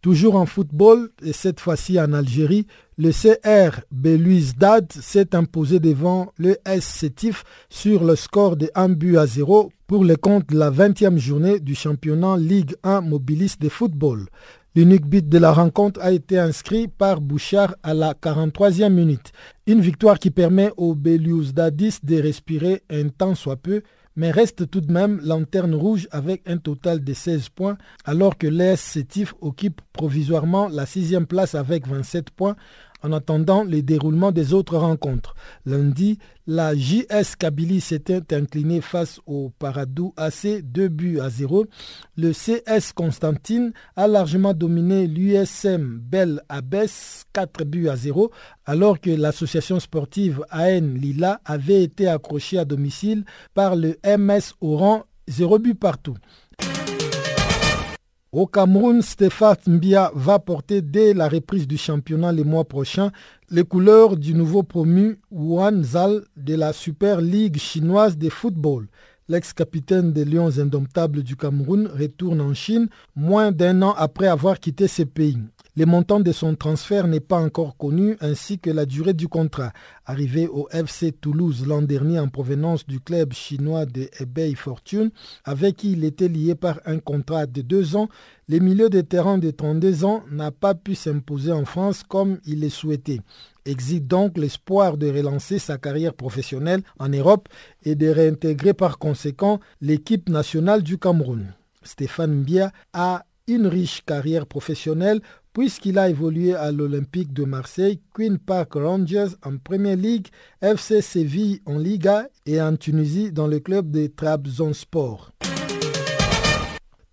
Toujours en football, et cette fois-ci en Algérie, le CR Belouizdad s'est imposé devant le S Sétif sur le score de 1 but à 0 pour le compte de la 20e journée du championnat Ligue 1 mobiliste de football. L'unique but de la rencontre a été inscrit par Bouchard à la 43e minute. Une victoire qui permet aux Belouizdadis de respirer un temps soit peu mais reste tout de même lanterne rouge avec un total de 16 points, alors que l'ES Sétif occupe provisoirement la sixième place avec 27 points en attendant le déroulement des autres rencontres. Lundi, la JS Kabylie s'était inclinée face au Paradou AC 2 buts à 0. Le CS Constantine a largement dominé l'USM Belle Abbesse 4 buts à 0, alors que l'association sportive AN Lila avait été accrochée à domicile par le MS Oran 0 but partout. Au Cameroun, Stéphane Mbia va porter dès la reprise du championnat les mois prochains les couleurs du nouveau promu Wan Zal de la Super League chinoise de football. L'ex-capitaine des Lions indomptables du Cameroun retourne en Chine moins d'un an après avoir quitté ce pays. Le montant de son transfert n'est pas encore connu ainsi que la durée du contrat. Arrivé au FC Toulouse l'an dernier en provenance du club chinois de Hebei Fortune, avec qui il était lié par un contrat de deux ans, le milieu de terrain de 32 ans n'a pas pu s'imposer en France comme il le souhaitait. Existe donc l'espoir de relancer sa carrière professionnelle en Europe et de réintégrer par conséquent l'équipe nationale du Cameroun. Stéphane Mbia a une riche carrière professionnelle puisqu'il a évolué à l'Olympique de Marseille, Queen Park Rangers en Premier League, FC Séville en Liga et en Tunisie dans le club de Trabzonspor.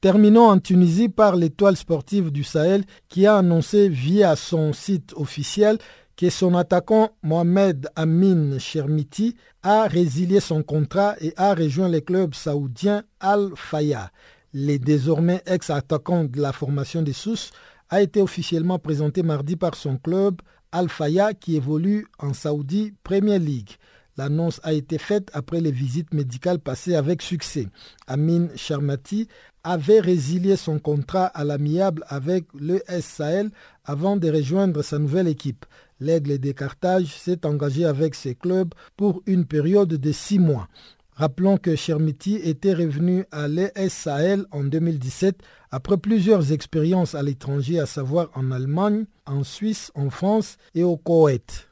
Terminons en Tunisie par l'étoile sportive du Sahel qui a annoncé via son site officiel que son attaquant Mohamed Amin Chermiti a résilié son contrat et a rejoint le club saoudien Al Faya. Les désormais ex-attaquant de la formation des Sous a été officiellement présenté mardi par son club Al-Faya qui évolue en Saoudi Premier League. L'annonce a été faite après les visites médicales passées avec succès. Amin Sharmati avait résilié son contrat à l'amiable avec le Sahel avant de rejoindre sa nouvelle équipe. L'Aigle des Carthage s'est engagé avec ses clubs pour une période de six mois. Rappelons que Chermiti était revenu à l'ES Sahel en 2017 après plusieurs expériences à l'étranger, à savoir en Allemagne, en Suisse, en France et au Koweït.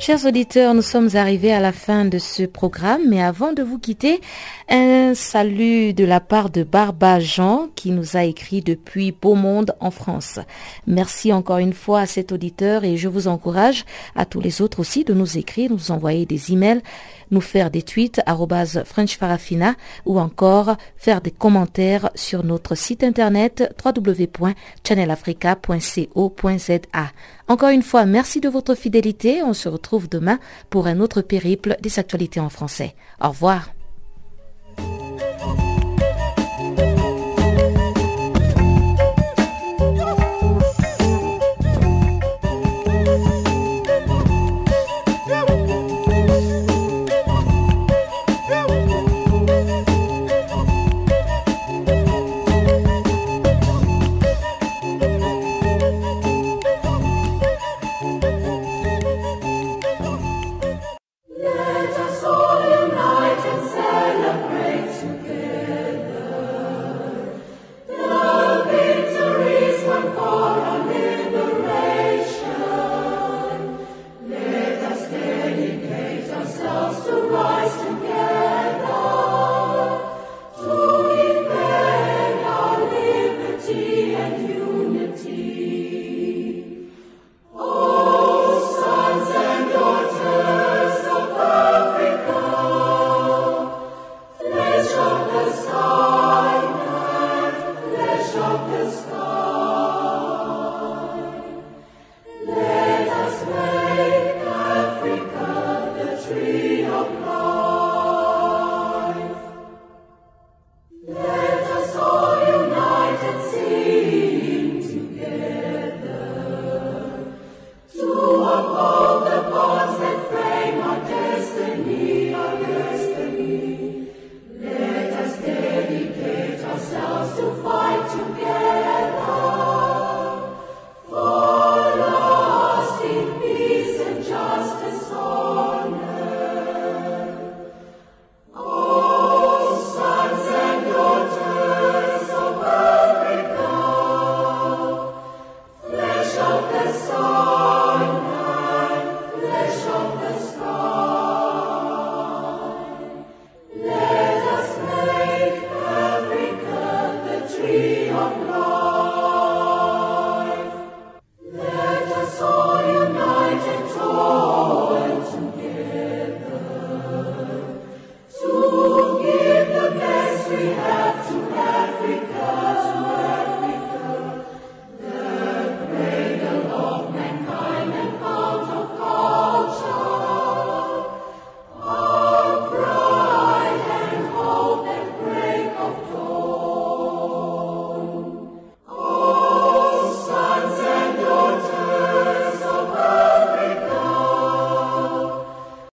Chers auditeurs, nous sommes arrivés à la fin de ce programme, mais avant de vous quitter, un salut de la part de Barba Jean qui nous a écrit depuis Beaumonde en France. Merci encore une fois à cet auditeur et je vous encourage à tous les autres aussi de nous écrire, nous envoyer des emails nous faire des tweets @frenchfarafina ou encore faire des commentaires sur notre site internet www.channelafrica.co.za. Encore une fois, merci de votre fidélité. On se retrouve demain pour un autre périple des actualités en français. Au revoir.